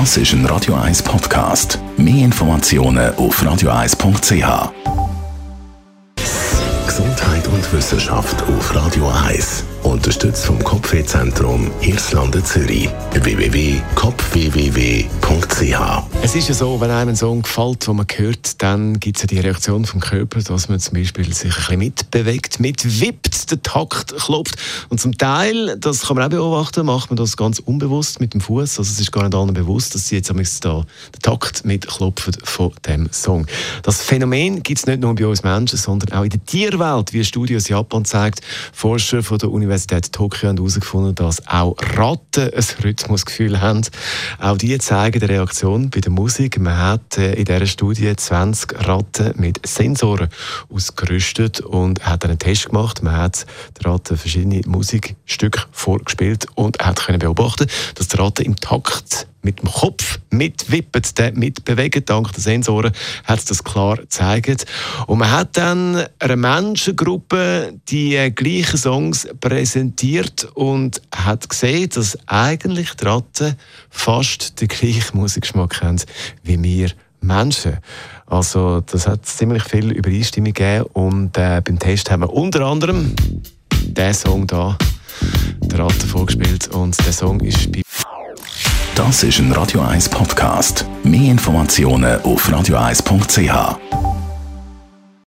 Das ist ein Radio 1 Podcast. Mehr Informationen auf radio1.ch. Gesundheit und Wissenschaft auf Radio 1. Unterstützt vom Kopfwehzentrum Irlande Zürich. www.kopfwww.ch Es ist ja so, wenn einem ein Song gefällt, den man hört, dann gibt es ja die Reaktion vom Körper, dass man zum Beispiel sich ein bisschen mitbewegt, mitwippt, den Takt klopft. Und zum Teil, das kann man auch beobachten, macht man das ganz unbewusst mit dem Fuß. Also es ist gar nicht allen bewusst, dass sie jetzt da den Takt mitklopfen von dem Song. Das Phänomen gibt es nicht nur bei uns Menschen, sondern auch in der Tierwelt, wie Studios Japan zeigt. Forscher von der Universität Universität Tokio haben herausgefunden, dass auch Ratten ein Rhythmusgefühl haben. Auch die zeigen die Reaktion bei der Musik. Man hat äh, in dieser Studie 20 Ratten mit Sensoren ausgerüstet und hat einen Test gemacht. Man hat den Ratten verschiedene Musikstücke vorgespielt und hat können beobachten, dass die Ratten im Takt mit dem Kopf mitwippen, mitbewegen. Dank der Sensoren hat das klar gezeigt. Und man hat dann einer Menschengruppe die äh, gleichen Songs präsentiert und hat gesehen, dass eigentlich die Ratten fast den gleichen Musikgeschmack haben wie wir Menschen. Also das hat ziemlich viel Übereinstimmung gegeben und äh, beim Test haben wir unter anderem diesen Song da der Ratten vorgespielt und der Song ist bei das ist ein Radio 1 Podcast. Mehr Informationen auf radio1.ch.